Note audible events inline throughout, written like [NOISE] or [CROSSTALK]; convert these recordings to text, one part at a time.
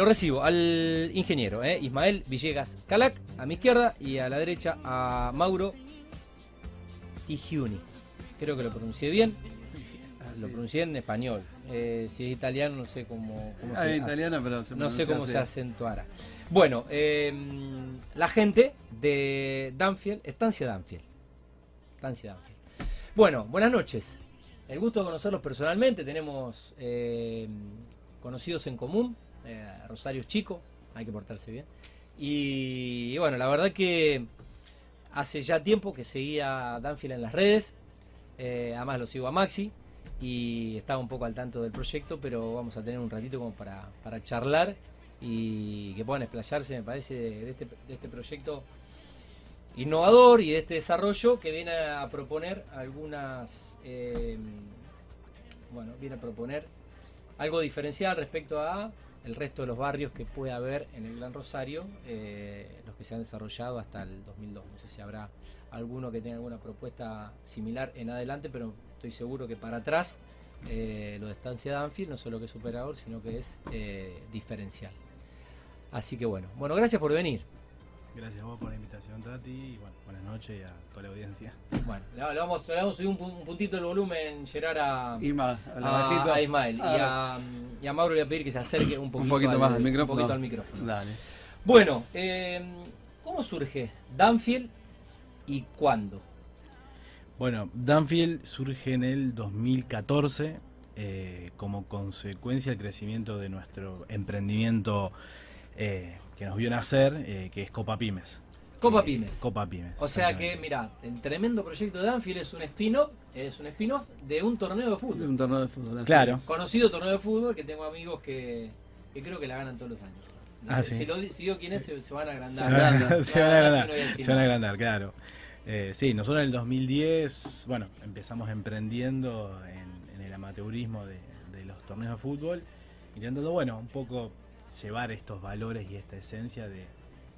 Lo recibo al ingeniero, ¿eh? Ismael Villegas Calac, a mi izquierda, y a la derecha a Mauro Igiuni. Creo que lo pronuncié bien. Lo pronuncié en español. Eh, si es italiano, no sé cómo, cómo Ah, se es pero se No sé cómo así. se acentuara. Bueno, eh, la gente de Danfield, Estancia Danfield. Estancia Danfield. Bueno, buenas noches. El gusto de conocerlos personalmente. Tenemos eh, conocidos en común. Eh, Rosario es chico, hay que portarse bien. Y, bueno, la verdad que hace ya tiempo que seguía a Danfield en las redes. Eh, además lo sigo a Maxi y estaba un poco al tanto del proyecto, pero vamos a tener un ratito como para, para charlar y que puedan explayarse, me parece, de este, de este proyecto innovador y de este desarrollo que viene a proponer algunas, eh, bueno, viene a proponer algo diferencial respecto a el resto de los barrios que puede haber en el Gran Rosario, eh, los que se han desarrollado hasta el 2002. No sé si habrá alguno que tenga alguna propuesta similar en adelante, pero estoy seguro que para atrás eh, lo de Estancia Danfield no solo que es superador, sino que es eh, diferencial. Así que bueno, bueno, gracias por venir. Gracias a vos por la invitación, Tati, y bueno, buenas noches y a toda la audiencia. Bueno, le, vamos, le vamos a subir un, pu- un puntito el volumen, Gerard, a, Isma, a la a- bajito. a Ismael. Y Ah, a, y a Mauro le voy a pedir que se acerque un poquito, poquito al, más al un micrófono. poquito al micrófono. Dale. Bueno, eh, ¿cómo surge Danfield y cuándo? Bueno, Danfield surge en el 2014 eh, como consecuencia del crecimiento de nuestro emprendimiento eh, que nos vio nacer, eh, que es Copa Pymes. Copa Eh, Pymes. Copa Pymes. O sea que, mira, el tremendo proyecto de Danfield es un spin-off, es un spin-off de un torneo de fútbol. Un torneo de fútbol. así Claro. es. Conocido torneo de fútbol que tengo amigos que, que creo que la ganan todos los años. No Ah, sé, sí. Si, lo, si digo quién es, se, se van a agrandar. Se van a, se van agrandar, se van a agrandar, claro. Eh, sí, nosotros en el 2010, bueno, empezamos emprendiendo en, en el amateurismo de, de los torneos de fútbol, intentando, bueno, un poco llevar estos valores y esta esencia de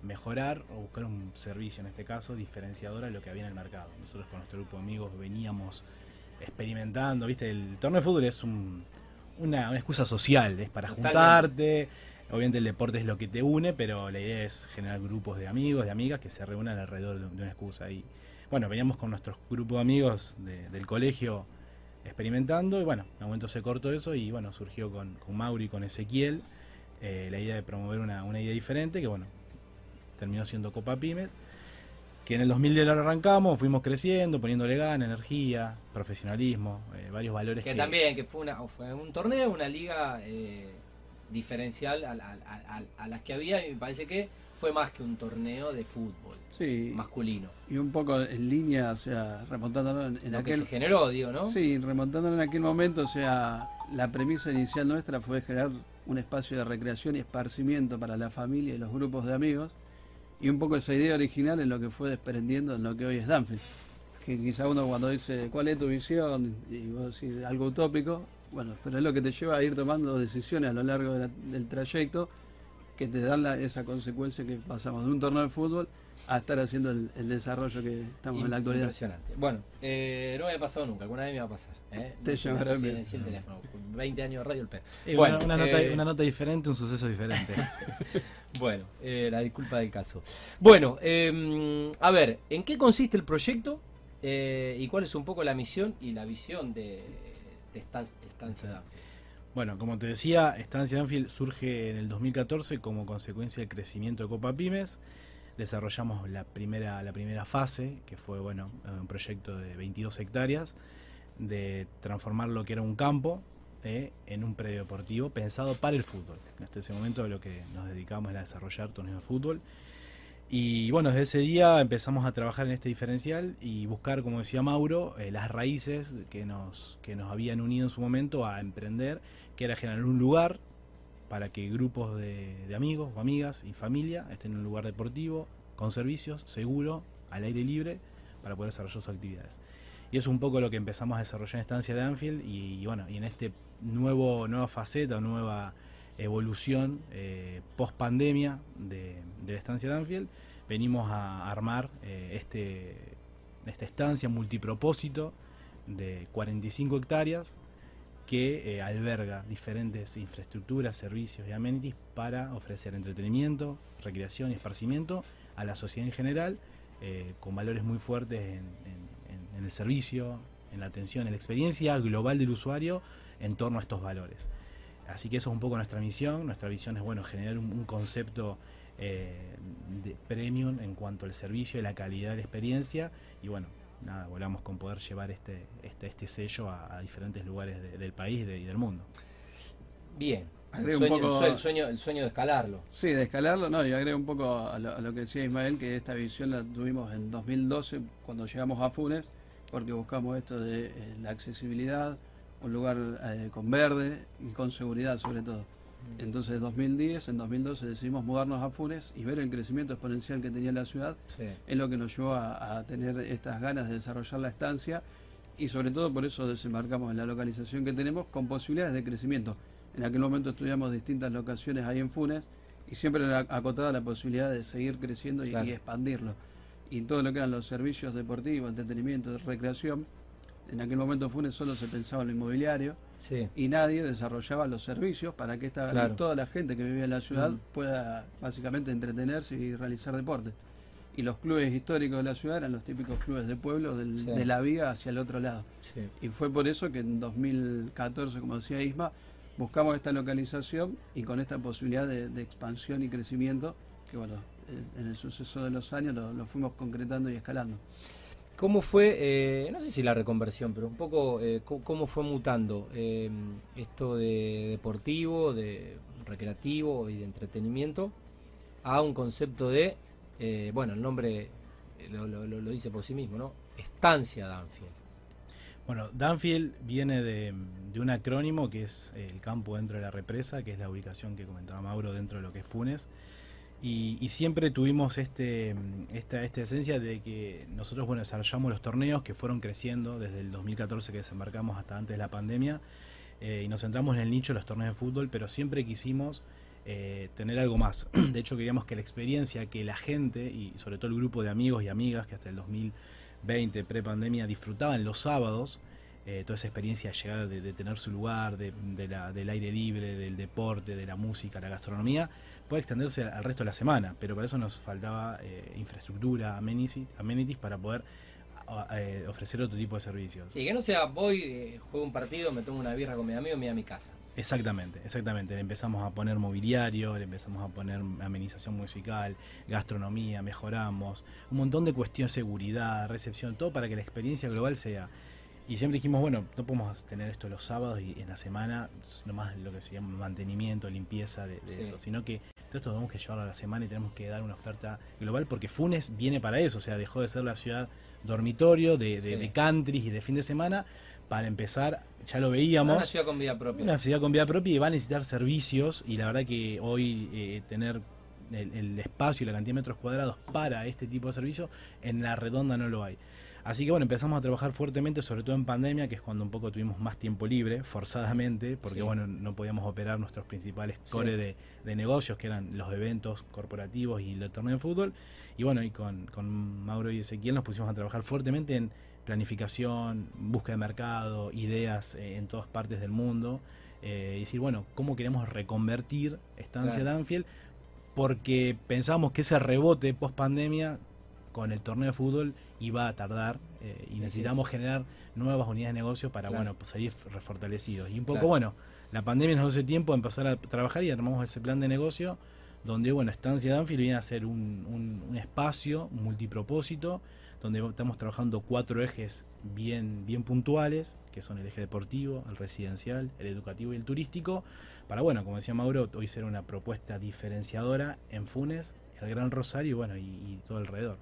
mejorar o buscar un servicio, en este caso, diferenciador a lo que había en el mercado. Nosotros con nuestro grupo de amigos veníamos experimentando, ¿viste? El torneo de fútbol es un- una, una excusa social, es para Totalmente. juntarte. Obviamente el deporte es lo que te une, pero la idea es generar grupos de amigos, de amigas que se reúnan alrededor de, de una excusa. Y bueno, veníamos con nuestros grupos de amigos de- del colegio experimentando y bueno, en un momento se cortó eso y bueno, surgió con, con Mauri y con Ezequiel eh, la idea de promover una, una idea diferente que bueno, terminó siendo Copa Pymes. Que en el 2010 lo arrancamos, fuimos creciendo, poniéndole gana, energía, profesionalismo, eh, varios valores Que también, que fue, una, fue un torneo, una liga eh, diferencial a, la- a- a- a las que había y me parece que fue más que un torneo de fútbol Sí, masculino. y un poco en línea, o sea, remontándolo en, en Lo que aquel... se generó, digo, ¿no? Sí, remontándolo en aquel momento, o sea, la premisa inicial nuestra fue generar un espacio de recreación y esparcimiento para la familia y los grupos de amigos. Y un poco esa idea original es lo que fue desprendiendo en lo que hoy es Danfield. Que quizá uno cuando dice, ¿cuál es tu visión? Y vos decís algo utópico, bueno, pero es lo que te lleva a ir tomando decisiones a lo largo de la- del trayecto que te dan la- esa consecuencia que pasamos de un torneo de fútbol a estar haciendo el, el desarrollo que estamos en la actualidad. Impresionante. Bueno, eh, no me ha pasado nunca, alguna vez me va a pasar. ¿eh? Te llamarán sí, bien. sí, el teléfono. 20 años de radio el. Eh, Bueno, una, una nota, eh, una nota diferente, un suceso diferente. [LAUGHS] Bueno, eh, la disculpa del caso. Bueno, eh, a ver, ¿en qué consiste el proyecto eh, y cuál es un poco la misión y la visión de, de esta estancia Danfield? Bueno, como te decía, Estancia Danfield surge en el 2014 como consecuencia del crecimiento de Copa Pymes. Desarrollamos la primera, la primera fase, que fue bueno, un proyecto de 22 hectáreas, de transformar lo que era un campo eh, en un predio deportivo pensado para el fútbol. Hasta ese momento lo que nos dedicamos era desarrollar torneos de fútbol. Y bueno, desde ese día empezamos a trabajar en este diferencial y buscar, como decía Mauro, eh, las raíces que nos, que nos habían unido en su momento a emprender, que era generar un lugar para que grupos de, de amigos o amigas y familia estén en un lugar deportivo, con servicios, seguro, al aire libre, para poder desarrollar sus actividades. Y es un poco lo que empezamos a desarrollar en Estancia de Anfield y, y bueno, y en este nuevo, nueva faceta, nueva evolución eh, post pandemia de, de la estancia de Anfield, venimos a armar eh, este, esta estancia multipropósito de 45 hectáreas que eh, alberga diferentes infraestructuras, servicios y amenities para ofrecer entretenimiento, recreación y esparcimiento a la sociedad en general, eh, con valores muy fuertes en, el servicio, en la atención, en la experiencia global del usuario en torno a estos valores. Así que eso es un poco nuestra misión. Nuestra visión es bueno generar un, concepto eh, de premium en cuanto al servicio y la calidad de la experiencia. Y bueno, nada, volvamos con poder llevar este, este, este sello a, diferentes lugares del país y del mundo. Bien. El sueño, el, sueño, el sueño de escalarlo. Sí, de escalarlo, no, y agrego un poco a lo, que decía Ismael, que esta visión la tuvimos en 2012 cuando llegamos a Funes, porque buscamos esto de eh, la accesibilidad, un lugar eh, con verde y con seguridad sobre todo. Entonces, en 2010, en 2012 decidimos mudarnos a Funes y ver el crecimiento exponencial que tenía la ciudad. Es lo que nos llevó a, tener estas ganas de desarrollar la estancia y sobre todo por eso desembarcamos en la localización que tenemos con posibilidades de crecimiento. En aquel momento estudiamos distintas locaciones ahí en Funes y siempre era acotada la posibilidad de seguir creciendo y, y expandirlo. Y todo lo que eran los servicios deportivos, entretenimiento, recreación, en aquel momento Funes solo se pensaba en lo inmobiliario y nadie desarrollaba los servicios para que esta, toda la gente que vivía en la ciudad mm. pueda básicamente entretenerse y realizar deporte. Y los clubes históricos de la ciudad eran los típicos clubes de pueblo de la vía hacia el otro lado. Y fue por eso que en 2014, como decía Isma, buscamos esta localización y con esta posibilidad de, expansión y crecimiento que bueno, en el suceso de los años lo fuimos concretando y escalando. ¿Cómo fue, eh, no sé si la reconversión, pero un poco eh, cómo, fue mutando eh, esto de deportivo, de recreativo y de entretenimiento a un concepto de, bueno, el nombre lo, dice por sí mismo, ¿no? Estancia Danfield. Bueno, Danfield viene de, un acrónimo que es el campo dentro de la represa, que es la ubicación que comentaba Mauro dentro de lo que es Funes. Y, siempre tuvimos este, esta, esta esencia de que nosotros bueno, desarrollamos los torneos que fueron creciendo desde el 2014 que desembarcamos hasta antes de la pandemia eh, y nos centramos en el nicho de los torneos de fútbol, pero siempre quisimos eh, tener algo más. [CLEARS THROAT] De hecho, queríamos que la experiencia que la gente y sobre todo el grupo de amigos y amigas que hasta el 2020, pre-pandemia, disfrutaban los sábados, eh, toda esa experiencia de llegar, de, tener su lugar, de, la, del aire libre, del deporte, de la música, la gastronomía, puede extenderse al resto de la semana, pero para eso nos faltaba eh, infraestructura, amenities, para poder eh, ofrecer otro tipo de servicios. Sí, que no sea voy, eh, juego un partido, me tomo una birra con mi amigo y me voy a mi casa. Exactamente, exactamente. Le empezamos a poner mobiliario, le empezamos a poner amenización musical, gastronomía, mejoramos, un montón de cuestiones, seguridad, recepción, todo para que la experiencia global sea y siempre dijimos, bueno, no podemos tener esto los sábados y en la semana, nomás lo que se llama mantenimiento, limpieza de, eso, sino que todo esto tenemos que llevarlo a la semana y tenemos que dar una oferta global porque Funes viene para eso, o sea, dejó de ser la ciudad dormitorio de, de, country y de fin de semana para empezar, ya lo veíamos. Una ciudad con vida propia. Una ciudad con vida propia y va a necesitar servicios y la verdad que hoy eh, tener el, el, espacio y la cantidad de metros cuadrados para este tipo de servicio en la redonda no lo hay. Así que bueno, empezamos a trabajar fuertemente, sobre todo en pandemia, que es cuando un poco tuvimos más tiempo libre, forzadamente, porque bueno, no podíamos operar nuestros principales core de, negocios, que eran los eventos corporativos y el torneo de fútbol. Y bueno, y con, Mauro y Ezequiel nos pusimos a trabajar fuertemente en planificación, búsqueda de mercado, ideas eh, en todas partes del mundo. Eh, y decir, bueno, ¿cómo queremos reconvertir Estancia Danfield? Porque pensábamos que ese rebote post pandemia con el torneo de fútbol iba a tardar eh, y necesitamos generar nuevas unidades de negocio para bueno pues, salir refortalecidos. Y un poco, bueno, la pandemia nos dio tiempo a empezar a trabajar y armamos ese plan de negocio donde, bueno, Estancia Danfield viene a ser un, un, espacio multipropósito donde estamos trabajando cuatro ejes bien, bien puntuales, que son el eje deportivo, el residencial, el educativo y el turístico, para, bueno, como decía Mauro, hoy ser una propuesta diferenciadora en Funes, el Gran Rosario bueno, y todo alrededor.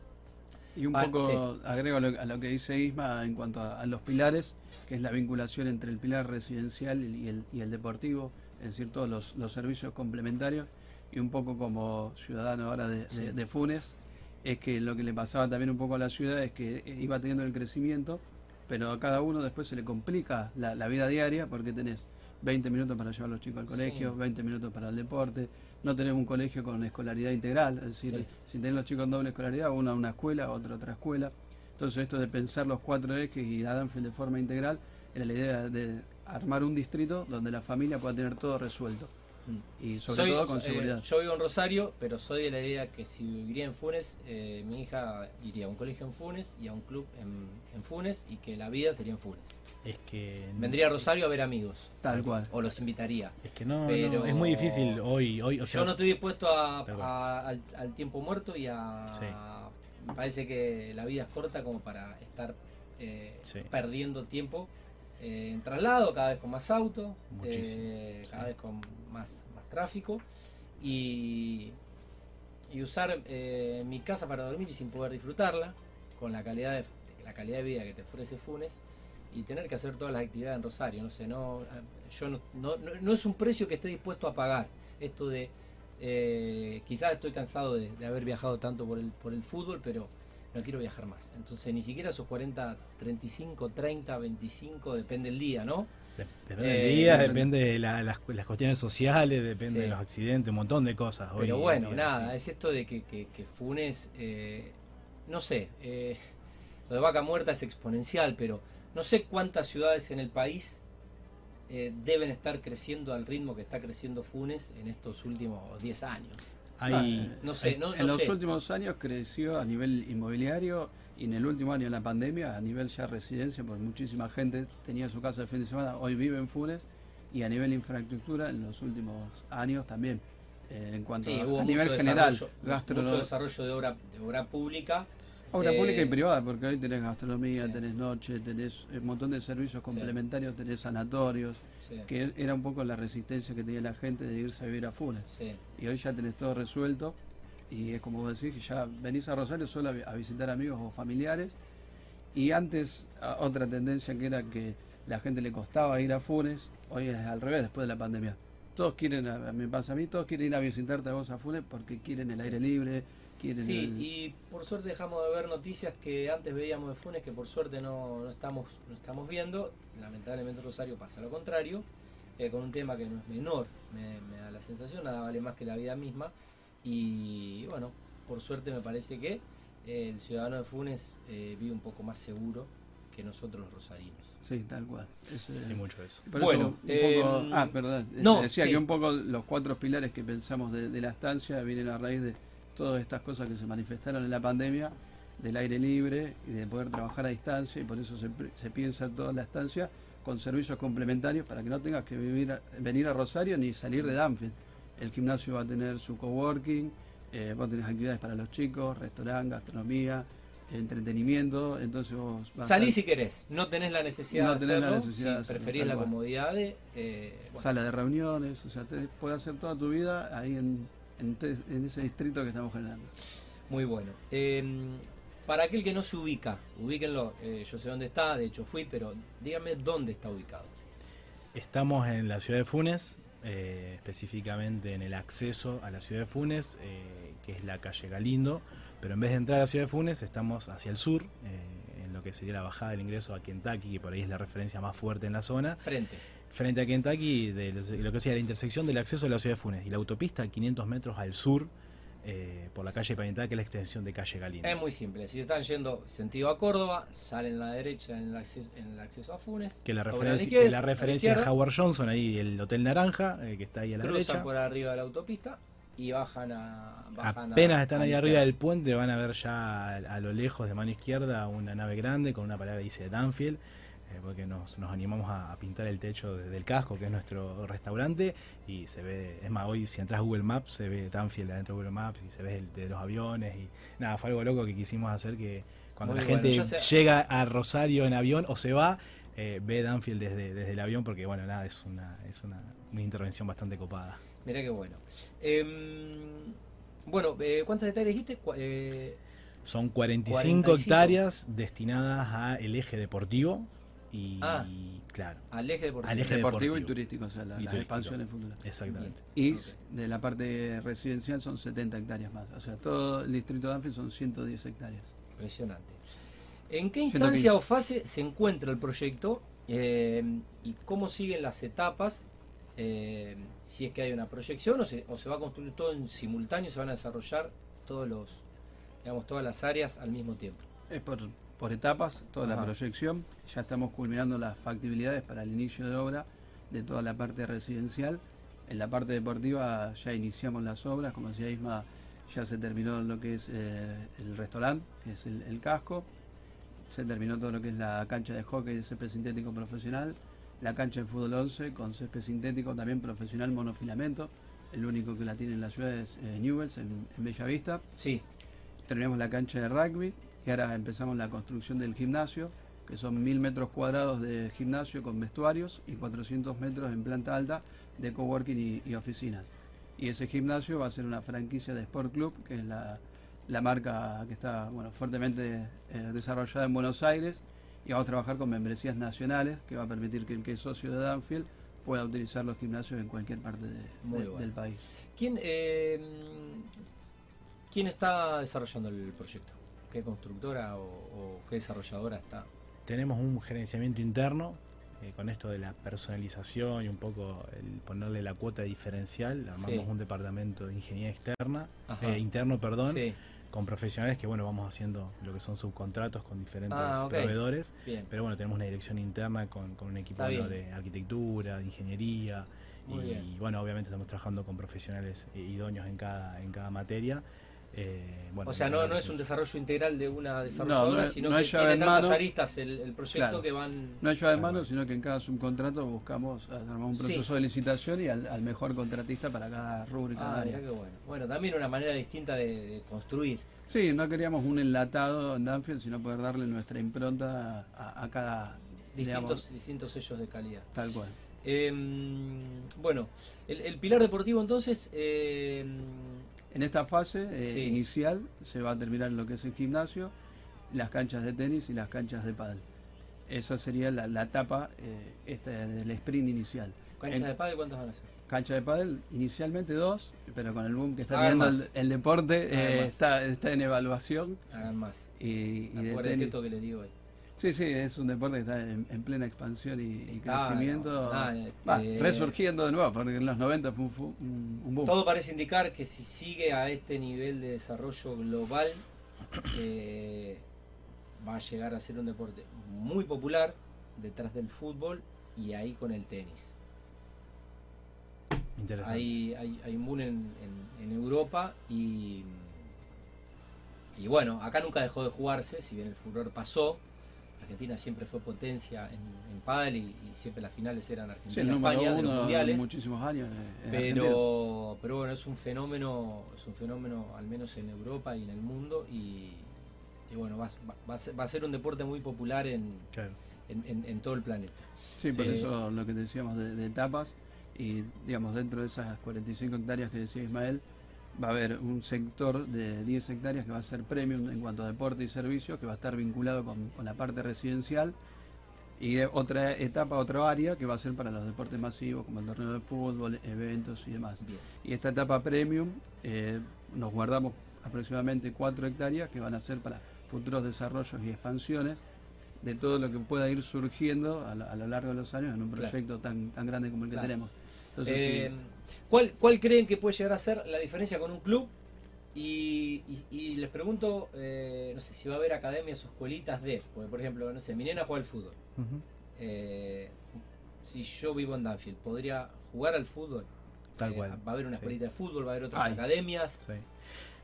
Y un poco agrego a lo, que dice Isma en cuanto a, los pilares, que es la vinculación entre el pilar residencial y el, y el deportivo, es decir, todos los, servicios complementarios, y un poco como ciudadano ahora de, Funes, es que lo que le pasaba también un poco a la ciudad es que iba teniendo el crecimiento, pero a cada uno después se le complica la, la vida diaria porque tenés 20 minutos para llevar a los chicos al colegio, 20 minutos para el deporte, no tenemos un colegio con escolaridad integral, es decir, si tenemos los chicos en doble escolaridad, una una escuela, otra otra escuela. Entonces esto de pensar los cuatro ejes y la Danfield de forma integral era la idea de armar un distrito donde la familia pueda tener todo resuelto. Mm. Y sobre Soy- todo con eh, seguridad. yo vivo en Rosario, pero soy de la idea que si viviría en Funes, eh, mi hija iría a un colegio en Funes y a un club en, en Funes y que la vida sería en Funes. Es que. Vendría a Rosario a ver amigos. Tal cual. O los invitaría. Es que no, Pero- no, es muy difícil hoy. hoy o sea, Yo no estoy dispuesto a, al, al tiempo muerto y a... Sí. Me parece que la vida es corta como para estar eh, Sí. perdiendo tiempo eh, en traslado, cada vez con más autos, eh, sí. cada vez con más, más tráfico y, y usar eh, mi casa para dormir y sin poder disfrutarla con la calidad de, la calidad de vida que te ofrece Funes y tener que hacer todas las actividades en Rosario. No sé, no, yo no, no, no- es un precio que esté dispuesto a pagar. Esto de eh, quizás estoy cansado de, de haber viajado tanto por el, por el fútbol, pero no quiero viajar más. Entonces ni siquiera esos 40, 35, 30, 25, depende el día, ¿no? de- depende del Eh, día, depende. depende de la- las, las cuestiones sociales, depende Sí. de los accidentes, un montón de cosas. Pero en bueno, nada, es esto de que, que, que Funes, eh, no sé, eh, lo de Vaca Muerta es exponencial, pero no sé cuántas ciudades en el país eh, deben estar creciendo al ritmo que está creciendo Funes en estos últimos 10 años. Hay, No sé, no, en los sé. últimos años creció a nivel inmobiliario y en el último año de la pandemia a nivel ya residencia, porque muchísima gente tenía su casa el fin de semana, hoy vive en Funes y a nivel infraestructura en los últimos años también. Eh, en cuanto Sí, a, hubo a nivel general, mucho desarrollo de obra, de obra pública. obra eh, pública y privada, porque hoy tenés gastronomía, sí. tenés noche, tenés un montón de servicios complementarios, tenés sanatorios, Sí, que era un poco la resistencia que tenía la gente de irse a vivir a Funes. sí. y hoy ya tenés todo resuelto y es como vos decís que ya venís a Rosario solo a, vi- a visitar amigos o familiares y antes otra tendencia que era que la gente le costaba ir a Funes, hoy es al revés después de la pandemia. Todos quieren, a- me pasa a mí, todos quieren ir a visitarte a vos a Funes porque quieren el aire libre, quieren Sí, el- y por suerte dejamos de ver noticias que antes veíamos de Funes, que por suerte no, no estamos, no estamos viendo. Lamentablemente Rosario pasa lo contrario, eh, con un tema que no es menor, me, me da la sensación, nada vale más que la vida misma. Y bueno, por suerte me parece que el ciudadano de Funes eh, vive un poco más seguro que nosotros los rosarinos. Sí, tal cual. Es, eh, hay mucho de eso. Por Bueno, eso, un poco- em, ah, perdón. eh, no, decía sí. que un poco los cuatro pilares que pensamos de, de la estancia vienen a raíz de todas estas cosas que se manifestaron en la pandemia, del aire libre y de poder trabajar a distancia, y por eso se, piensa toda la estancia con servicios complementarios para que no tengas que vivir a- venir a Rosario ni salir de Danfield. El gimnasio va a tener su coworking, eh, vos tenés actividades para los chicos, restaurante, gastronomía, entretenimiento, entonces vos vas a- Salí si querés, no tenés la necesidad No de tenés la necesidad si de preferís la comodidad de... eh, bueno, sala de reuniones, o sea, te, puedes hacer toda tu vida ahí en, en, te- en ese distrito que estamos generando. Muy bueno. Eh, para aquel que no se ubica, ubíquenlo. eh, yo sé dónde está, de hecho fui, pero dígame dónde está ubicado. Estamos en la ciudad de Funes, eh, específicamente en el acceso a la ciudad de Funes, eh, que es la calle Galindo, pero en vez de entrar a la ciudad de Funes estamos hacia el sur, eh, en lo que sería la bajada del ingreso a Kentucky, que por ahí es la referencia más fuerte en la zona, Frente. frente a Kentucky, de lo que sea la intersección del acceso a la ciudad de Funes y la autopista 500 metros al sur, eh, por la calle Pavimentada, que es la extensión de calle Galindo. Es muy simple. Si están yendo sentido a Córdoba, salen a la derecha en el acceso, en el acceso a Funes. que la a referencia, que la a la referencia es izquierda, Howard Johnson, ahí el Hotel Naranja, eh, que está ahí a la cruzan derecha. por arriba de la autopista y bajan a. Bajan a- Apenas están a ahí arriba del puente, van a ver ya a, a lo lejos de mano izquierda una nave grande con una palabra que dice Danfield, eh, porque nos, nos animamos a, pintar el techo de- del casco, que es nuestro restaurante, y se ve, es más, hoy si entras a Google Maps, se ve Danfield adentro de Google Maps y se ve el de los aviones, y nada, fue algo loco que quisimos hacer que cuando Muy la bueno, gente sé- llega a Rosario en avión o se va, eh, ve Danfield desde, desde el avión, porque bueno, nada, es una, es una, una intervención bastante copada. Mirá qué bueno. Em, bueno, eh, ¿cuántas hectáreas dijiste? Eh, Son 45, 45. hectáreas destinadas al eje deportivo y Ah. claro, al eje deportivo. Al eje Deportivo, y turístico, o sea, la, Y las expansiones futuras. exactamente. Y de la parte residencial son 70 hectáreas más. O sea, todo el distrito de Anfield son 110 hectáreas. Impresionante. ¿En qué 115. instancia o fase se encuentra el proyecto eh, y cómo siguen las etapas? Eh, si es que hay una proyección o se, o se va a construir todo en simultáneo, se van a desarrollar todos los, digamos, todas las áreas al mismo tiempo. Es por, por etapas toda la proyección. Ya estamos culminando las factibilidades para el inicio de obra de toda la parte residencial. En la parte deportiva ya iniciamos las obras, como decía Isma, ya se terminó lo que es eh, el restaurante, que es el, el casco. Se terminó todo lo que es la cancha de hockey de césped sintético profesional, la cancha de fútbol 11 con césped sintético también profesional monofilamento. El único que la tiene en la ciudad es eh, Newells, en, en Bellavista. Sí, Terminamos la cancha de rugby y ahora empezamos la construcción del gimnasio, que son mil metros cuadrados de gimnasio con vestuarios y 400 metros en planta alta de coworking y, y oficinas. Y ese gimnasio va a ser una franquicia de Sport Club, que es la, la marca que está bueno, fuertemente eh, desarrollada en Buenos Aires. Y vamos a trabajar con membresías nacionales, que va a permitir que el que es socio de Danfield pueda utilizar los gimnasios en cualquier parte de- Muy de- bueno. del país. ¿Quién, eh, ¿Quién está desarrollando el proyecto? ¿Qué constructora o, o qué desarrolladora está? Tenemos un gerenciamiento interno eh, con esto de la personalización y un poco el ponerle la cuota diferencial. Armamos Sí. un departamento de ingeniería externa, eh, interno, perdón, Sí, con profesionales que bueno vamos haciendo lo que son subcontratos con diferentes Ah, proveedores. bien. Pero bueno, tenemos una dirección interna con, con un equipo bueno, de arquitectura, de ingeniería. Y bien. bueno, obviamente estamos trabajando con profesionales idóneos en cada, en cada materia. Eh, bueno, o sea, no, no es un desarrollo integral de una desarrolladora, no es- sino no que tiene en tantas mano. aristas el, el proyecto Claro. que van... No hay llave de Ah, mano, sino que en cada subcontrato buscamos un proceso Sí. de licitación y al, al mejor contratista para cada rubro y cada Ah, área. bueno. Bueno, también una manera distinta de, de construir. Sí, no queríamos un enlatado en Danfield, sino poder darle nuestra impronta a, a cada, Distintos, digamos, distintos sellos de calidad. tal cual. Eh, bueno, el, el pilar deportivo entonces... eh, En esta fase eh, Sí. inicial se va a terminar lo que es el gimnasio, las canchas de tenis y las canchas de pádel. Esa sería la, la etapa eh, esta del sprint inicial. ¿Canchas de pádel cuántas van a ser? Cancha de pádel, inicialmente dos, pero con el boom que está teniendo el, deporte, eh, está, está en evaluación. Hagan más. Y, y de tenis. esto que les digo hoy. Sí, sí, es un deporte que está en, en plena expansión y, y Claro, crecimiento. ah, Va, eh, resurgiendo de nuevo, porque en los 90 fue un, fu- un, un boom. Todo parece indicar que si sigue a este nivel de desarrollo global, eh, va a llegar a ser un deporte muy popular detrás del fútbol y ahí con el tenis. Interesante. Hay, hay, hay un boom en, en- en Europa y, y bueno, acá nunca dejó de jugarse, si bien el furor pasó. Argentina siempre fue potencia en, en pádel y, y siempre las finales eran Sí, el Argentina-España número de los mundiales. muchísimos años. en Argentina. pero pero bueno es un fenómeno es un fenómeno al menos en Europa y en el mundo y, y bueno va, va- va a ser, un deporte muy popular en, Claro. en, en- en todo el planeta Sí, por Sí. eso lo que decíamos de, de etapas. Y digamos, dentro de esas 45 hectáreas que decía Ismael, va a haber un sector de 10 hectáreas que va a ser premium en cuanto a deporte y servicios, que va a estar vinculado con, con la parte residencial. Y otra etapa, otra área que va a ser para los deportes masivos, como el torneo de fútbol, eventos y demás. bien Y esta etapa premium eh, nos guardamos aproximadamente 4 hectáreas que van a ser para futuros desarrollos y expansiones de todo lo que pueda ir surgiendo a, lo- a lo largo de los años en un Claro. proyecto tan, tan grande como el que Claro. tenemos. Entonces, Eh, sí, ¿cuál, ¿cuál creen que puede llegar a ser la diferencia con un club? Y, y- y les pregunto, eh, no sé, si va a haber academias o escuelitas de, porque por ejemplo, no sé, mi nena juega al fútbol. Eh, si yo vivo en Danfield, ¿podría jugar al fútbol? Tal Eh, cual. Va a haber una Sí. escuelita de fútbol, va a haber otras academias. Sí.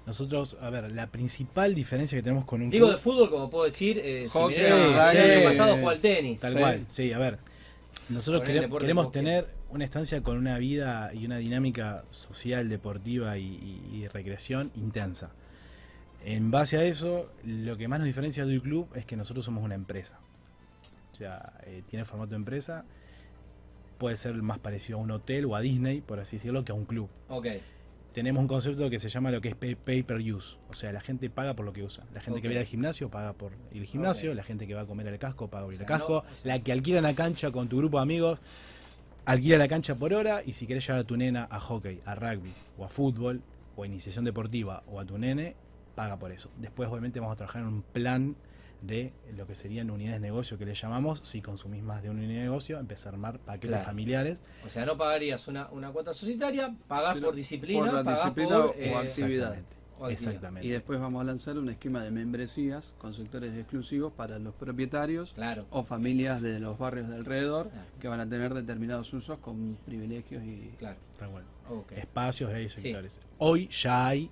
Nosotros, a ver, la principal diferencia que tenemos con un Digo club- de fútbol, como puedo decir, eh, si Hockey, mi nena el año pasado jugó al tenis. Tal Sí. cual, sí, a ver. Nosotros queremos que vos tener una estancia con una vida y una dinámica social, deportiva y, y- y recreación intensa. En base a eso, lo que más nos diferencia del club es que nosotros somos una empresa. O sea, eh, tiene formato de empresa, puede ser más parecido a un hotel o a Disney, por así decirlo, que a un club. Ok, Tenemos un concepto que se llama lo que es pay, pay per use. O sea, la gente paga por lo que usa. La gente que viene al gimnasio paga por ir al gimnasio, la gente que va a comer al casco paga por ir al casco, no- o sea- la que alquila la cancha con tu grupo de amigos alquila la cancha por hora y si querés llevar a tu nena a hockey, a rugby o a fútbol o a iniciación deportiva o a tu nene, paga por eso. Después obviamente vamos a trabajar en un plan de lo que serían unidades de negocio que le llamamos, si consumís más de una unidad de negocio, empezar a armar paquetes Claro. familiares. o sea, no pagarías una, una cuota societaria, pagás por disciplina, por pagás disciplina por... o eh, actividad. Exactamente. Y después vamos a lanzar un esquema de membresías con sectores exclusivos para los propietarios Claro. o familias de los barrios de alrededor Claro. que van a tener determinados usos con privilegios y Claro. Tal cual. Ok. espacios, y Sí. sectores. Hoy ya hay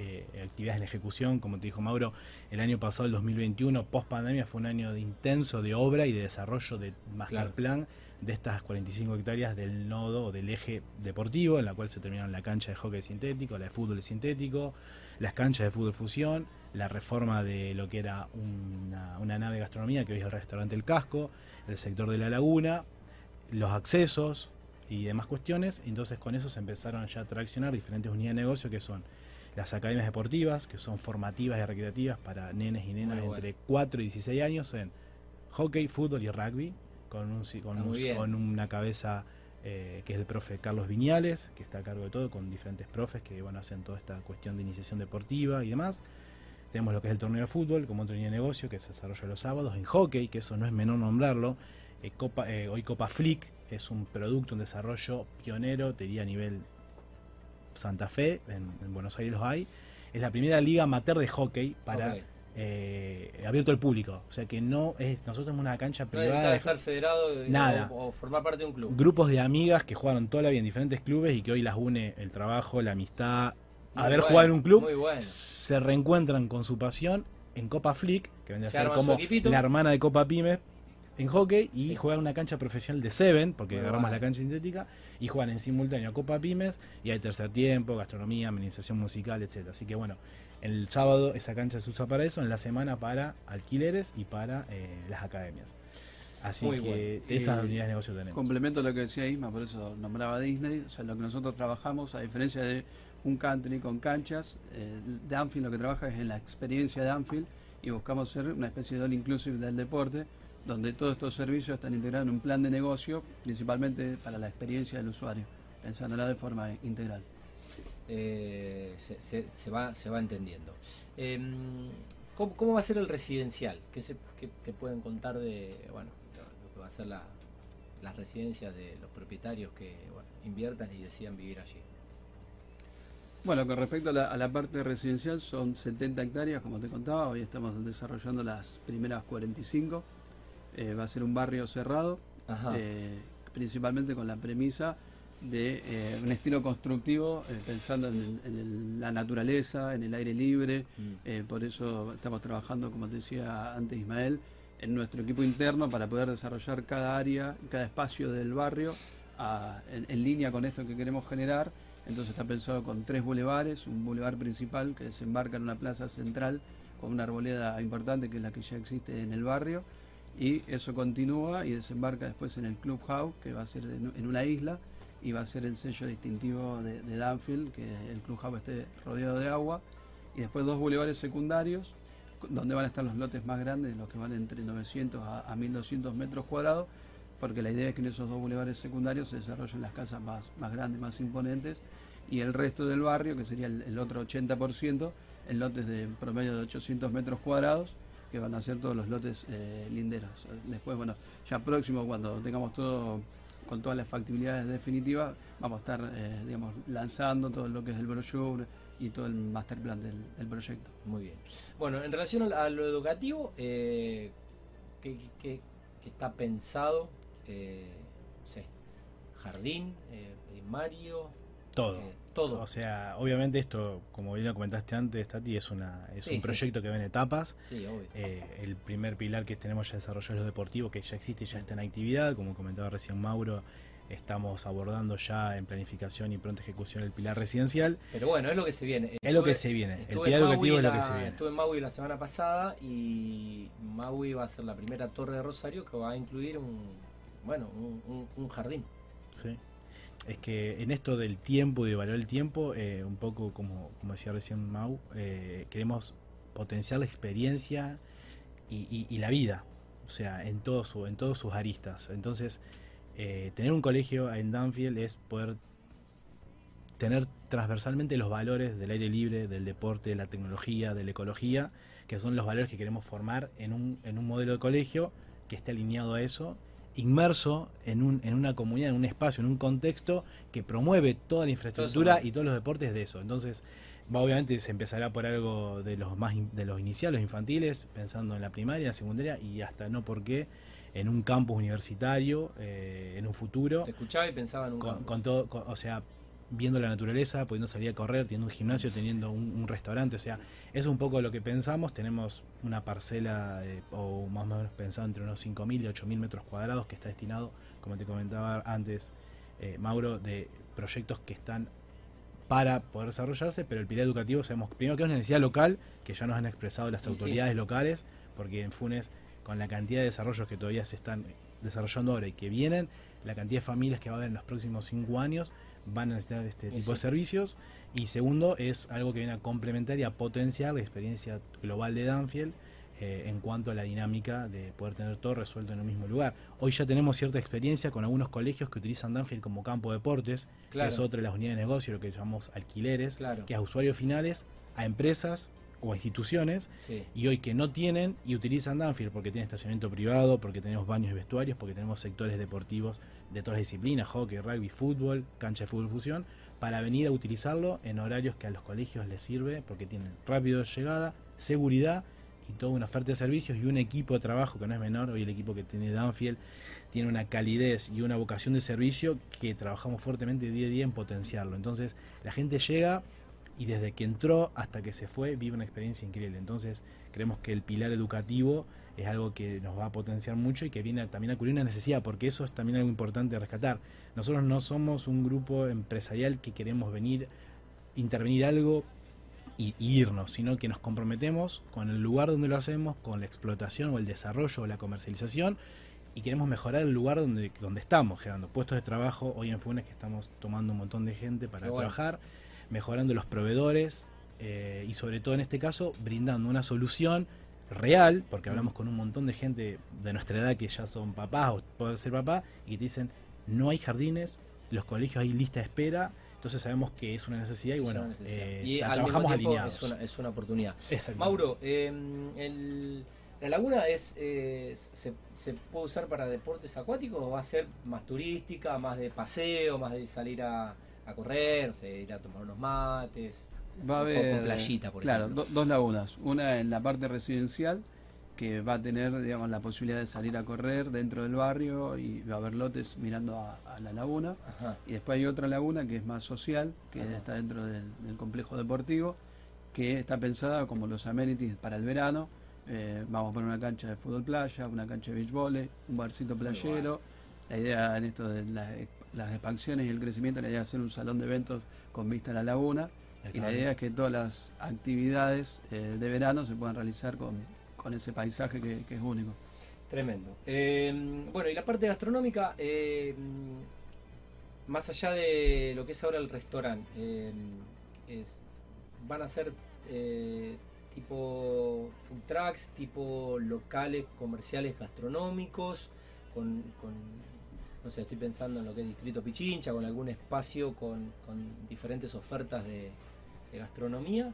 eh, actividades en ejecución, como te dijo Mauro, el año pasado, el 2021, post pandemia, fue un año de intenso de obra y de desarrollo de master Claro. plan de estas 45 hectáreas del nodo o del eje deportivo, en la cual se terminaron la cancha de hockey sintético, la de fútbol sintético, las canchas de fútbol fusión, la reforma de lo que era una, una nave de gastronomía, que hoy es el restaurante El Casco, el sector de la laguna, los accesos y demás cuestiones. Entonces con eso se empezaron ya a traccionar diferentes unidades de negocio que son las academias deportivas, que son formativas y recreativas para nenes y nenas bueno. entre 4 y 16 años en hockey, fútbol y rugby, con, un, con, un- una cabeza eh, que es el profe Carlos Viñales, que está a cargo de todo, con diferentes profes que bueno, hacen toda esta cuestión de iniciación deportiva y demás. Tenemos lo que es el torneo de fútbol como otro línea de negocio que se desarrolla los sábados. En hockey, que eso no es menor nombrarlo, eh, Copa, eh, hoy Copa Flick es un producto, un desarrollo pionero, te diría a nivel Santa Fe, en, en Buenos Aires los hay. Es la primera liga amateur de hockey para eh, abierto al público. O sea que no es, nosotros tenemos una cancha No privada de estar federado Nada. O, o formar parte de un club. grupos de amigas que jugaron toda la vida en diferentes clubes y que hoy las une el trabajo, la amistad, Muy haber bueno, jugado en un club, Muy bueno. se reencuentran con su pasión en Copa Flick, que vendría a Se ser como la hermana de Copa Pymes en hockey y Sí. juegan una cancha profesional de Seven, porque Muy agarramos bueno. la cancha sintética, y juegan en simultáneo Copa Pymes y hay tercer tiempo, gastronomía, amenización musical, etcétera Así que bueno, el sábado esa cancha se usa para eso, en la semana para alquileres y para eh, las academias. Así Muy que bueno. esas Y unidades de negocio tenemos. Complemento lo que decía Isma, por eso nombraba Disney. O sea, lo que nosotros trabajamos, a diferencia de un country con canchas, eh, de Anfield lo que trabaja es en la experiencia de Anfield y buscamos ser una especie de all inclusive del deporte, donde todos estos servicios están integrados en un plan de negocio, principalmente para la experiencia del usuario, pensándola de forma integral. Eh, se, se- se va, se va entendiendo. Em, ¿cómo, cómo va a ser el residencial? ¿Qué, se, qué- qué pueden contar de bueno, lo, lo que va a ser la- las residencias de los propietarios que bueno, inviertan y decidan vivir allí? Bueno, con respecto a la, a la parte residencial, son 70 hectáreas, como te contaba. Hoy estamos desarrollando las primeras 45. Eh, va a ser un barrio cerrado, eh, principalmente con la premisa de eh, un estilo constructivo, eh, pensando en, el- en el- la naturaleza, en el aire libre. Mm. Eh, por eso estamos trabajando, como te decía antes Ismael, en nuestro equipo interno para poder desarrollar cada área, cada espacio del barrio a- en, en línea con esto que queremos generar. Entonces está pensado con tres bulevares, un bulevar principal que desembarca en una plaza central con una arboleda importante que es la que ya existe en el barrio y eso continúa y desembarca después en el Clubhouse que va a ser en, una isla y va a ser el sello distintivo de, Danfield que el Clubhouse esté rodeado de agua. Y después dos bulevares secundarios donde van a estar los lotes más grandes, los que van entre 900 a, a 1200 metros cuadrados, porque la idea es que en esos dos bulevares secundarios se desarrollen las casas más, más grandes, más imponentes, y el resto del barrio, que sería el, el otro 80%, en lotes de promedio de 800 metros cuadrados, que van a ser todos los lotes eh, linderos. Después, bueno, ya próximo, cuando tengamos todo con todas las factibilidades definitivas, vamos a estar, eh, digamos, lanzando todo lo que es el brochure y todo el master plan del, del proyecto. Muy bien. Bueno, en relación a, lo educativo, eh, ¿qué, qué- qué está pensado? Eh, no sé, jardín, eh, primario, Todo. Todo. O sea, obviamente esto, como bien lo comentaste antes, Tati, es, una, es Sí, un sí. proyecto que ve en etapas. sí, obvio. Eh, el primer pilar que tenemos ya desarrollado es lo deportivo, que ya existe y ya está en actividad. Como comentaba recién Mauro, estamos abordando ya en planificación y pronta ejecución el pilar residencial. Pero bueno, es lo que se viene. Es lo que se viene. El pilar educativo es lo que se viene. Estuve en Maui la semana pasada y Maui va a ser la primera torre de Rosario que va a incluir un, bueno, un, un- un jardín. Sí. Es que en esto del tiempo y de valorar el tiempo, eh, un poco como, como decía recién Mau, eh, queremos potenciar la experiencia y, la vida, o sea, en, todo su, en todos sus aristas. Entonces, eh, tener un colegio en Danfield es poder tener transversalmente los valores del aire libre, del deporte, de la tecnología, de la ecología, que son los valores que queremos formar en un, en un modelo de colegio que esté alineado a eso inmerso en, un, en una comunidad, en un espacio, en un contexto que promueve toda la infraestructura y todos los deportes de eso. Entonces, obviamente se empezará por algo de los más de los iniciales, infantiles, pensando en la primaria, la secundaria y hasta no por qué en un campus universitario, eh, en un futuro. Te escuchaba y pensaba en un con, con todo, o sea, viendo la naturaleza, pudiendo salir a correr, teniendo un gimnasio, teniendo un, restaurante, o sea, eso es un poco lo que pensamos, tenemos una parcela, o más o menos pensado entre unos 5.000 y 8.000 metros cuadrados que está destinado, como te comentaba antes, eh, Mauro, de proyectos que están para poder desarrollarse, pero el pilar educativo sabemos primero que es una necesidad local, que ya nos han expresado las autoridades locales, porque en Funes, con la cantidad de desarrollos que todavía se están desarrollando ahora y que vienen, la cantidad de familias que va a haber en los próximos cinco años, van a necesitar este tipo de servicios. Y segundo, es algo que viene a complementar y a potenciar la experiencia global de Danfield eh, en cuanto a la dinámica de poder tener todo resuelto en un mismo lugar. Hoy ya tenemos cierta experiencia con algunos colegios que utilizan Danfield como campo de deportes, que es otra de las unidades de negocio, lo que llamamos alquileres, que es a usuarios finales, a empresas o a instituciones y hoy que no tienen y utilizan Danfield porque tiene estacionamiento privado, porque tenemos baños y vestuarios, porque tenemos sectores deportivos de todas las disciplinas, hockey, rugby, fútbol, cancha de fútbol fusión, para venir a utilizarlo en horarios que a los colegios les sirve porque tienen rápido llegada, seguridad y toda una oferta de servicios y un equipo de trabajo que no es menor. Hoy el equipo que tiene Danfield tiene una calidez y una vocación de servicio que trabajamos fuertemente día a día en potenciarlo. Entonces la gente llega y desde que entró hasta que se fue vive una experiencia increíble. Entonces creemos que el pilar educativo es algo que nos va a potenciar mucho y que viene también a cubrir una necesidad, porque eso es también algo importante de rescatar. Nosotros no somos un grupo empresarial que queremos venir, intervenir algo y, irnos, sino que nos comprometemos con el lugar donde lo hacemos, con la explotación o el desarrollo o la comercialización y queremos mejorar el lugar donde, donde estamos, generando puestos de trabajo. Hoy en Funes que estamos tomando un montón de gente para trabajar, mejorando los proveedores eh, y sobre todo en este caso brindando una solución real, porque hablamos con un montón de gente de nuestra edad que ya son papás o pueden ser papá, y que te dicen, no hay jardines, los colegios hay lista de espera, entonces sabemos que es una necesidad y bueno, eh, trabajamos alineados. Es una, oportunidad. Mauro, em, ¿la laguna es se, se, puede usar para deportes acuáticos o va a ser más turística, más de paseo, más de salir a, a correr, ir a tomar unos mates? va a haber playita, por claro, dos lagunas. Una en la parte residencial que va a tener, digamos, la posibilidad de salir a correr dentro del barrio y va a haber lotes mirando a, la laguna. Y después hay otra laguna que es más social, que está dentro del, complejo deportivo, que está pensada como los amenities para el verano. Eh, vamos a poner una cancha de fútbol playa, una cancha de beach volley, un barcito playero. La idea en esto de las expansiones y el crecimiento, la idea es hacer un salón de eventos con vista a la laguna y la idea es que todas las actividades eh, de verano se puedan realizar con, ese paisaje que, es único. Tremendo. Eh, bueno, y la parte gastronómica, eh, más allá de lo que es ahora el restaurante, van a ser tipo food trucks, tipo locales comerciales gastronómicos, con, no sé, estoy pensando en lo que es Distrito Pichincha, con algún espacio con diferentes ofertas de, gastronomía.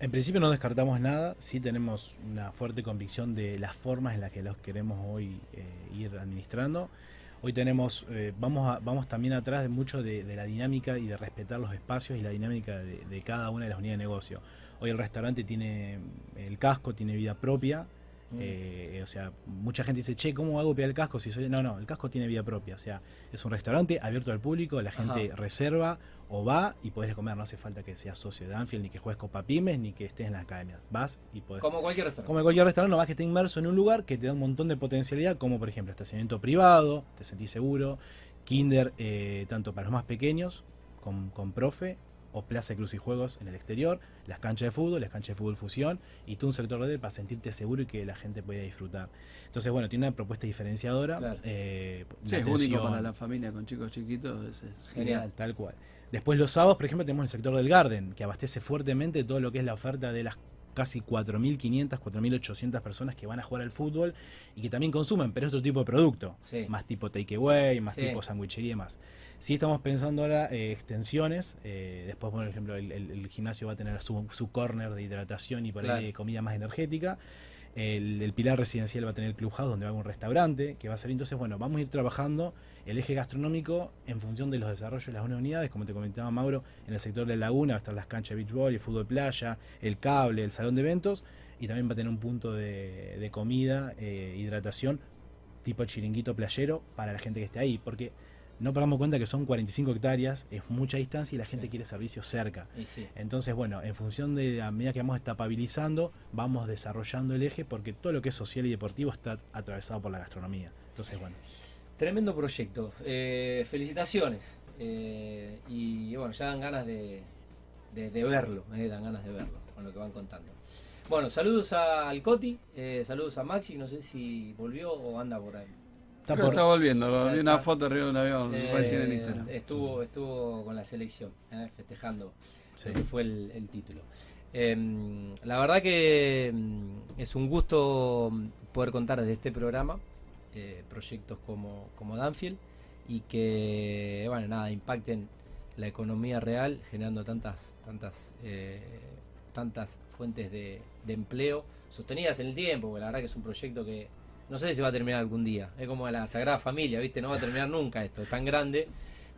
En principio no descartamos nada, sí tenemos una fuerte convicción de las formas en las que los queremos hoy eh, ir administrando. Hoy tenemos, eh, vamos, a, vamos también atrás de mucho de, la dinámica y de respetar los espacios y la dinámica de, de, cada una de las unidades de negocio. Hoy el restaurante tiene, el casco tiene vida propia, Mm. Eh, o sea, mucha gente dice, che, ¿cómo hago pegar el casco si soy.? No, no, el casco tiene vida propia. O sea, es un restaurante abierto al público, la gente reserva o va y podés comer. No hace falta que seas socio de Anfield, ni que juegues Copa Pymes, ni que estés en la academia. Vas y podés. Como cualquier restaurante. Como cualquier restaurante, no vas que esté inmerso en un lugar que te da un montón de potencialidad, como por ejemplo estacionamiento privado, te sentís seguro, Kinder, eh, tanto para los más pequeños, con, con profe, o Plaza de Cruz y Juegos en el exterior, las canchas de fútbol, las canchas de fútbol fusión y tú un sector de para sentirte seguro y que la gente pueda disfrutar. Entonces, bueno, tiene una propuesta diferenciadora. Eh, es único para la familia con chicos chiquitos, es, genial. Tal cual. Después los sábados, por ejemplo, tenemos el sector del Garden, que abastece fuertemente todo lo que es la oferta de las casi 4.500, 4.800 personas que van a jugar al fútbol y que también consumen, pero es otro tipo de producto. Más tipo takeaway, más tipo sandwichería y más. Sí estamos pensando ahora eh, extensiones. Eh, después, por ejemplo, el, gimnasio va a tener su, su corner de hidratación y por ahí de comida más energética. El, pilar residencial va a tener clubhouse donde va a haber un restaurante que va a ser entonces, bueno, vamos a ir trabajando el eje gastronómico en función de los desarrollos de las unidades, como te comentaba Mauro, en el sector de la laguna va a estar las canchas de beach el fútbol playa, el cable, el salón de eventos. Y también va a tener un punto de, comida, eh, hidratación tipo chiringuito playero para la gente que esté ahí, porque no pagamos cuenta que son 45 hectáreas, es mucha distancia y la gente quiere servicios cerca. Entonces, bueno, en función de la medida que vamos estabilizando, vamos desarrollando el eje porque todo lo que es social y deportivo está atravesado por la gastronomía. Entonces, bueno. Tremendo proyecto. Eh, felicitaciones. Eh, y bueno, ya dan ganas de, verlo, eh, dan ganas de verlo con lo que van contando. Bueno, saludos al Coti, saludos a Maxi, no sé si volvió o anda por ahí. Está, volviendo, vi una foto arriba de un avión eh, en Instagram. Estuvo, estuvo con la selección, eh, festejando que fue el, título. Em, la verdad que mm, es un gusto poder contar desde este programa eh, proyectos como, como Danfield y que bueno nada impacten la economía real generando tantas tantas tantas fuentes de, de empleo sostenidas en el tiempo porque la verdad que es un proyecto que no sé si va a terminar algún día. Es como la Sagrada Familia, ¿viste? No va a terminar nunca esto, es tan grande.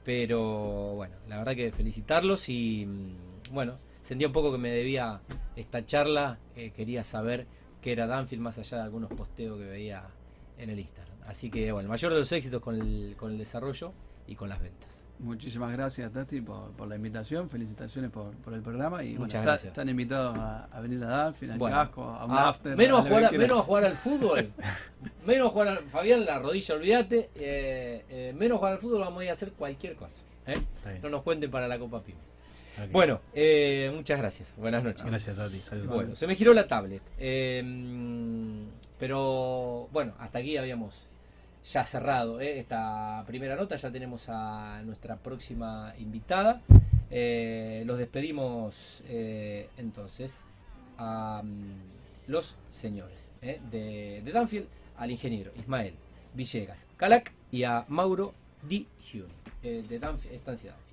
Pero bueno, la verdad que felicitarlos y mm, bueno, sentía un poco que me debía esta charla. Eh, quería saber qué era Danfield más allá de algunos posteos que veía en el Instagram. Así que bueno, mayor de los éxitos con el, con el desarrollo y con las ventas. Muchísimas gracias, Tati, por, la invitación. Felicitaciones por, el programa. Y Muchas gracias. están invitados a, venir a Danfield, al casco, a un after. Menos a, jugar, menos a jugar al [LAUGHS] fútbol. menos a jugar al, Fabián, la rodilla, olvídate. Eh, eh, menos a jugar al fútbol, vamos a ir a hacer cualquier cosa. ¿eh? No nos cuenten para la Copa Pymes. Bueno, muchas gracias. Buenas noches. Gracias, Tati. Saludos. Bueno, se me giró la tablet. pero bueno, hasta aquí habíamos ya cerrado ¿eh? esta primera nota, ya tenemos a nuestra próxima invitada. Eh, los despedimos eh, entonces a mm, los señores de, Danfield, al ingeniero Ismael Villegas Calac y a Mauro Di Giuni de Danfield, Estancia Danfield.